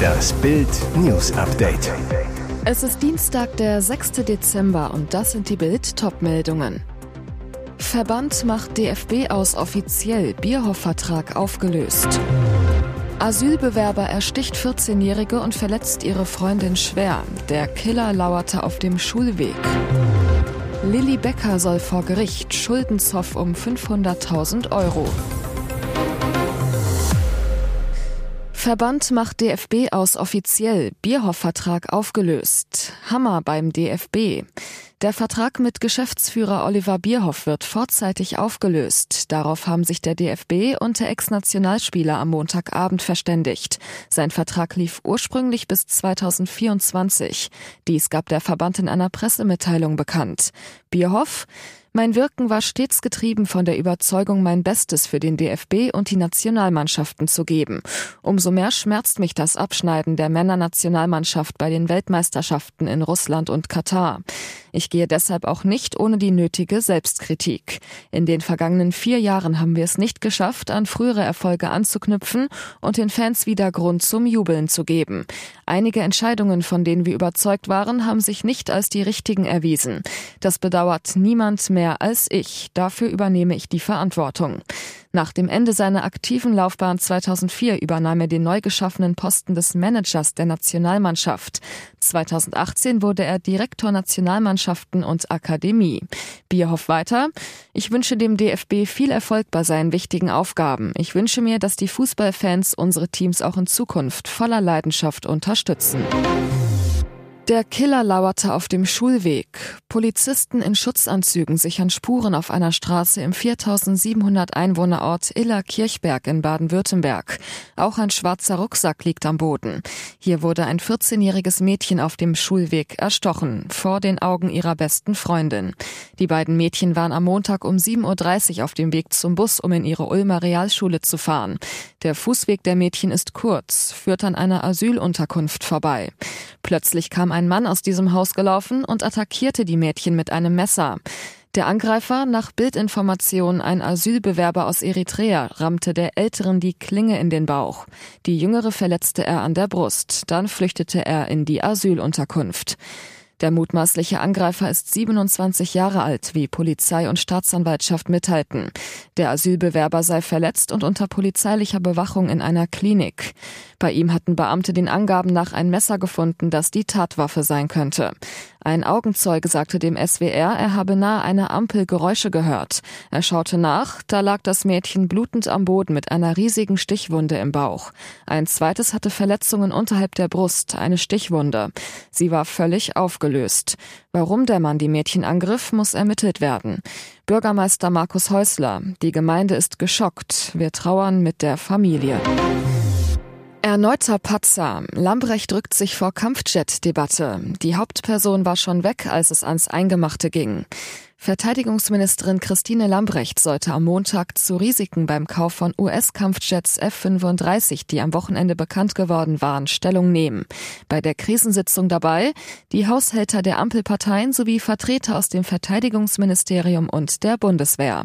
Das Bild News Update. Es ist Dienstag, der 6. Dezember und das sind die Bild Topmeldungen. Verband macht DFB aus offiziell Bierhoff-Vertrag aufgelöst. Asylbewerber ersticht 14-Jährige und verletzt ihre Freundin schwer. Der Killer lauerte auf dem Schulweg. Lilly Becker soll vor Gericht Schuldenzoff um 500.000 Euro. Verband macht DFB aus offiziell Bierhoff-Vertrag aufgelöst. Hammer beim DFB. Der Vertrag mit Geschäftsführer Oliver Bierhoff wird vorzeitig aufgelöst. Darauf haben sich der DFB und der Ex-Nationalspieler am Montagabend verständigt. Sein Vertrag lief ursprünglich bis 2024. Dies gab der Verband in einer Pressemitteilung bekannt. Bierhoff mein Wirken war stets getrieben von der Überzeugung, mein Bestes für den DFB und die Nationalmannschaften zu geben. Umso mehr schmerzt mich das Abschneiden der Männernationalmannschaft bei den Weltmeisterschaften in Russland und Katar. Ich gehe deshalb auch nicht ohne die nötige Selbstkritik. In den vergangenen vier Jahren haben wir es nicht geschafft, an frühere Erfolge anzuknüpfen und den Fans wieder Grund zum Jubeln zu geben. Einige Entscheidungen, von denen wir überzeugt waren, haben sich nicht als die richtigen erwiesen. Das bedauert niemand mehr als ich. Dafür übernehme ich die Verantwortung. Nach dem Ende seiner aktiven Laufbahn 2004 übernahm er den neu geschaffenen Posten des Managers der Nationalmannschaft. 2018 wurde er Direktor Nationalmannschaften und Akademie. Bierhoff weiter. Ich wünsche dem DFB viel Erfolg bei seinen wichtigen Aufgaben. Ich wünsche mir, dass die Fußballfans unsere Teams auch in Zukunft voller Leidenschaft unterstützen. Der Killer lauerte auf dem Schulweg. Polizisten in Schutzanzügen sichern Spuren auf einer Straße im 4700 Einwohnerort Iller-Kirchberg in Baden-Württemberg. Auch ein schwarzer Rucksack liegt am Boden. Hier wurde ein 14-jähriges Mädchen auf dem Schulweg erstochen, vor den Augen ihrer besten Freundin. Die beiden Mädchen waren am Montag um 7.30 Uhr auf dem Weg zum Bus, um in ihre Ulmer Realschule zu fahren. Der Fußweg der Mädchen ist kurz, führt an einer Asylunterkunft vorbei. Plötzlich kam ein Mann aus diesem Haus gelaufen und attackierte die Mädchen mit einem Messer. Der Angreifer, nach Bildinformation ein Asylbewerber aus Eritrea, rammte der Älteren die Klinge in den Bauch. Die Jüngere verletzte er an der Brust. Dann flüchtete er in die Asylunterkunft. Der mutmaßliche Angreifer ist 27 Jahre alt, wie Polizei und Staatsanwaltschaft mitteilten. Der Asylbewerber sei verletzt und unter polizeilicher Bewachung in einer Klinik. Bei ihm hatten Beamte den Angaben nach ein Messer gefunden, das die Tatwaffe sein könnte. Ein Augenzeuge sagte dem SWR, er habe nahe einer Ampel Geräusche gehört. Er schaute nach, da lag das Mädchen blutend am Boden mit einer riesigen Stichwunde im Bauch. Ein zweites hatte Verletzungen unterhalb der Brust, eine Stichwunde. Sie war völlig aufgelöst. Warum der Mann die Mädchen angriff, muss ermittelt werden. Bürgermeister Markus Häusler, die Gemeinde ist geschockt. Wir trauern mit der Familie. Erneuter Patzer. Lambrecht drückt sich vor Kampfjet-Debatte. Die Hauptperson war schon weg, als es ans Eingemachte ging. Verteidigungsministerin Christine Lambrecht sollte am Montag zu Risiken beim Kauf von US-Kampfjets F-35, die am Wochenende bekannt geworden waren, Stellung nehmen. Bei der Krisensitzung dabei die Haushälter der Ampelparteien sowie Vertreter aus dem Verteidigungsministerium und der Bundeswehr.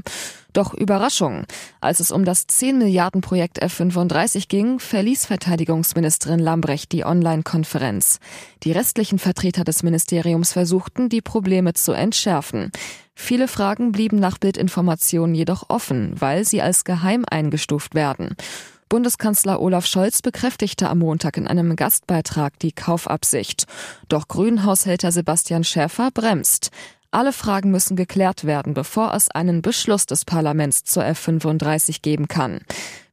Doch Überraschung. Als es um das 10 Milliarden Projekt F-35 ging, verließ Verteidigungsministerin Lambrecht die Online-Konferenz. Die restlichen Vertreter des Ministeriums versuchten, die Probleme zu entschärfen. Viele Fragen blieben nach Bildinformationen jedoch offen, weil sie als geheim eingestuft werden. Bundeskanzler Olaf Scholz bekräftigte am Montag in einem Gastbeitrag die Kaufabsicht. Doch Grünhaushälter Sebastian Schäfer bremst. Alle Fragen müssen geklärt werden, bevor es einen Beschluss des Parlaments zur F35 geben kann.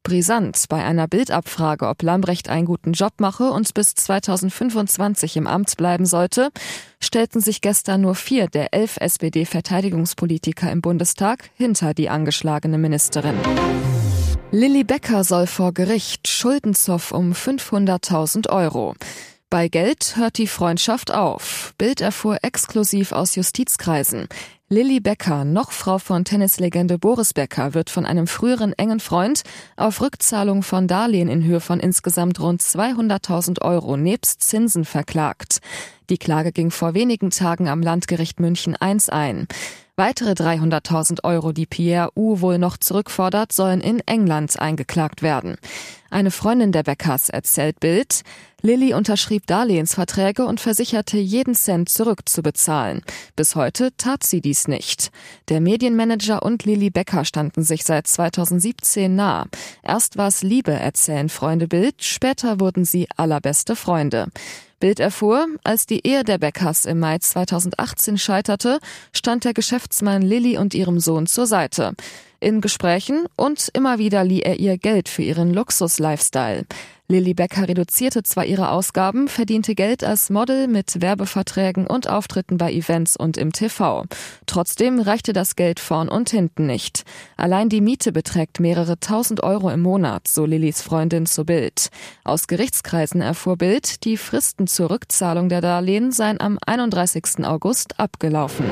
Brisant bei einer Bildabfrage, ob Lambrecht einen guten Job mache und bis 2025 im Amt bleiben sollte, stellten sich gestern nur vier der elf SPD-Verteidigungspolitiker im Bundestag hinter die angeschlagene Ministerin. Lilly Becker soll vor Gericht Schuldenzoff um 500.000 Euro. Bei Geld hört die Freundschaft auf. Bild erfuhr exklusiv aus Justizkreisen. Lilly Becker, noch Frau von Tennislegende Boris Becker, wird von einem früheren engen Freund auf Rückzahlung von Darlehen in Höhe von insgesamt rund 200.000 Euro nebst Zinsen verklagt. Die Klage ging vor wenigen Tagen am Landgericht München I ein. Weitere 300.000 Euro, die Pierre U wohl noch zurückfordert, sollen in England eingeklagt werden. Eine Freundin der Beckers erzählt Bild, Lilly unterschrieb Darlehensverträge und versicherte, jeden Cent zurückzubezahlen. Bis heute tat sie dies nicht. Der Medienmanager und Lilly Becker standen sich seit 2017 nah. Erst war es Liebe, erzählen Freunde Bild, später wurden sie allerbeste Freunde. Bild erfuhr, als die Ehe der Beckers im Mai 2018 scheiterte, stand der Geschäftsmann Lilly und ihrem Sohn zur Seite in Gesprächen und immer wieder lieh er ihr Geld für ihren Luxus-Lifestyle. Lilly Becker reduzierte zwar ihre Ausgaben, verdiente Geld als Model mit Werbeverträgen und Auftritten bei Events und im TV. Trotzdem reichte das Geld vorn und hinten nicht. Allein die Miete beträgt mehrere tausend Euro im Monat, so Lillys Freundin zu Bild. Aus Gerichtskreisen erfuhr Bild, die Fristen zur Rückzahlung der Darlehen seien am 31. August abgelaufen.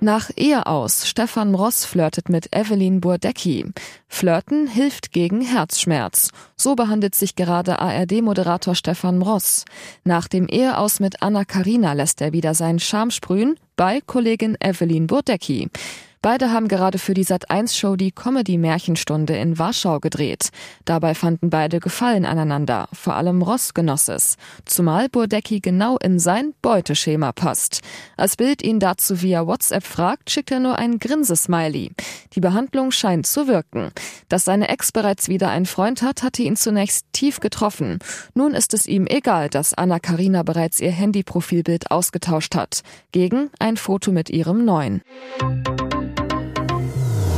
Nach Ehe aus. Stefan Ross flirtet mit Evelyn Burdecki. Flirten hilft gegen Herzschmerz. So behandelt sich gerade ARD-Moderator Stefan Ross. Nach dem Eheaus mit Anna Karina lässt er wieder seinen Charme sprühen bei Kollegin Evelyn Burdecki. Beide haben gerade für die Sat1-Show die Comedy-Märchenstunde in Warschau gedreht. Dabei fanden beide Gefallen aneinander, vor allem Ross genoss es. Zumal Burdecki genau in sein Beuteschema passt. Als Bild ihn dazu via WhatsApp fragt, schickt er nur ein Grinsesmiley. Die Behandlung scheint zu wirken. Dass seine Ex bereits wieder einen Freund hat, hatte ihn zunächst tief getroffen. Nun ist es ihm egal, dass Anna Karina bereits ihr Handyprofilbild ausgetauscht hat. Gegen ein Foto mit ihrem neuen.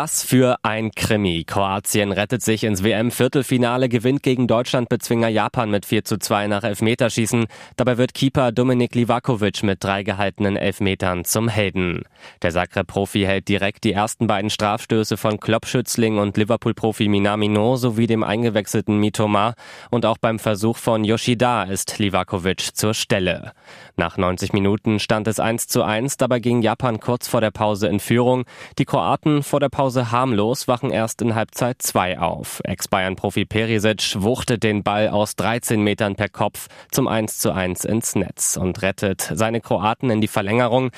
Was für ein Krimi. Kroatien rettet sich ins WM-Viertelfinale, gewinnt gegen Deutschland-Bezwinger Japan mit 4 zu 2 nach Elfmeterschießen. Dabei wird Keeper Dominik Livakovic mit drei gehaltenen Elfmetern zum Helden. Der Zagreb-Profi hält direkt die ersten beiden Strafstöße von Klopp-Schützling und Liverpool-Profi Minamino sowie dem eingewechselten Mitoma. Und auch beim Versuch von Yoshida ist Livakovic zur Stelle. Nach 90 Minuten stand es 1 zu 1, dabei ging Japan kurz vor der Pause in Führung. Die Kroaten vor der Pause harmlos, wachen erst in Halbzeit 2 auf. Ex-Bayern-Profi Perisic wuchtet den Ball aus 13 Metern per Kopf zum 1 zu 1 ins Netz und rettet seine Kroaten in die Verlängerung.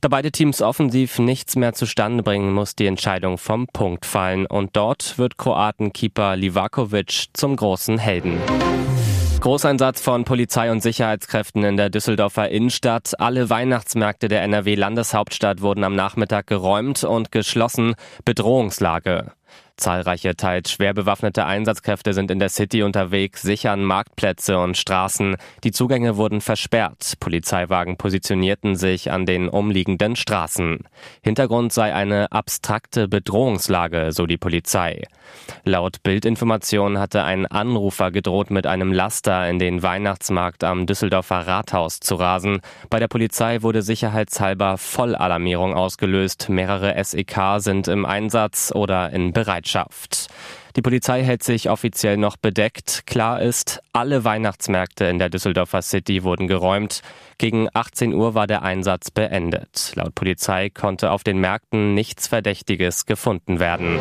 Da beide Teams offensiv nichts mehr zustande bringen, muss die Entscheidung vom Punkt fallen und dort wird Kroatenkeeper Livakovic zum großen Helden. Großeinsatz von Polizei und Sicherheitskräften in der Düsseldorfer Innenstadt. Alle Weihnachtsmärkte der NRW-Landeshauptstadt wurden am Nachmittag geräumt und geschlossen. Bedrohungslage. Zahlreiche, teils schwer bewaffnete Einsatzkräfte sind in der City unterwegs, sichern Marktplätze und Straßen. Die Zugänge wurden versperrt. Polizeiwagen positionierten sich an den umliegenden Straßen. Hintergrund sei eine abstrakte Bedrohungslage, so die Polizei. Laut Bildinformation hatte ein Anrufer gedroht, mit einem Laster in den Weihnachtsmarkt am Düsseldorfer Rathaus zu rasen. Bei der Polizei wurde sicherheitshalber Vollalarmierung ausgelöst. Mehrere SEK sind im Einsatz oder in Bereitschaft. Bereitschaft. Die Polizei hält sich offiziell noch bedeckt. Klar ist, alle Weihnachtsmärkte in der Düsseldorfer City wurden geräumt. Gegen 18 Uhr war der Einsatz beendet. Laut Polizei konnte auf den Märkten nichts Verdächtiges gefunden werden.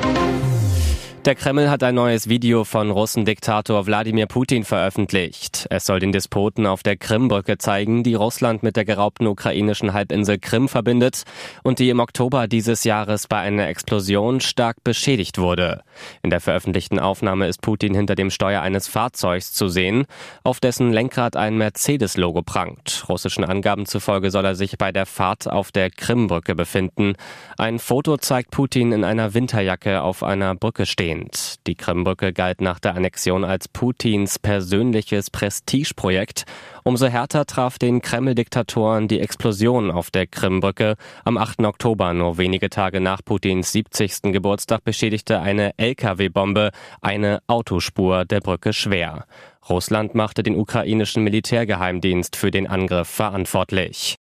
Der Kreml hat ein neues Video von Russendiktator Wladimir Putin veröffentlicht. Es soll den Despoten auf der Krimbrücke zeigen, die Russland mit der geraubten ukrainischen Halbinsel Krim verbindet und die im Oktober dieses Jahres bei einer Explosion stark beschädigt wurde. In der veröffentlichten Aufnahme ist Putin hinter dem Steuer eines Fahrzeugs zu sehen, auf dessen Lenkrad ein Mercedes-Logo prangt. Russischen Angaben zufolge soll er sich bei der Fahrt auf der Krimbrücke befinden. Ein Foto zeigt Putin in einer Winterjacke auf einer Brücke stehen abgelehnt. Die Krimbrücke galt nach der Annexion als Putins persönliches Prestigeprojekt. Umso härter traf den Kreml-Diktatoren die Explosion auf der Krimbrücke. Am 8. Oktober, nur wenige Tage nach Putins 70. Geburtstag, beschädigte eine Lkw-Bombe eine Autospur der Brücke schwer. Russland machte den ukrainischen Militärgeheimdienst für den Angriff verantwortlich.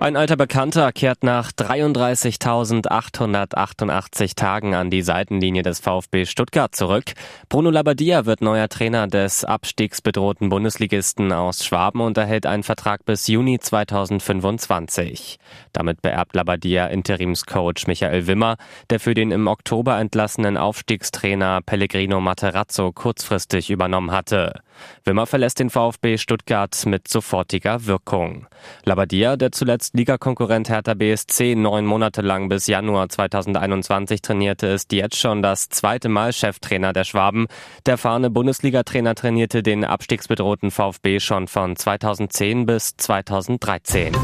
Ein alter Bekannter kehrt nach 33.888 Tagen an die Seitenlinie des VfB Stuttgart zurück. Bruno Labbadia wird neuer Trainer des abstiegsbedrohten Bundesligisten aus Schwaben und erhält einen Vertrag bis Juni 2025. Damit beerbt Labbadia Interimscoach Michael Wimmer, der für den im Oktober entlassenen Aufstiegstrainer Pellegrino Materazzo kurzfristig übernommen hatte. Wimmer verlässt den VfB Stuttgart mit sofortiger Wirkung. Labbadia, der zuletzt Ligakonkurrent Hertha BSC neun Monate lang bis Januar 2021 trainierte, ist jetzt schon das zweite Mal Cheftrainer der Schwaben. Der erfahrene Bundesliga-Trainer trainierte den abstiegsbedrohten VfB schon von 2010 bis 2013.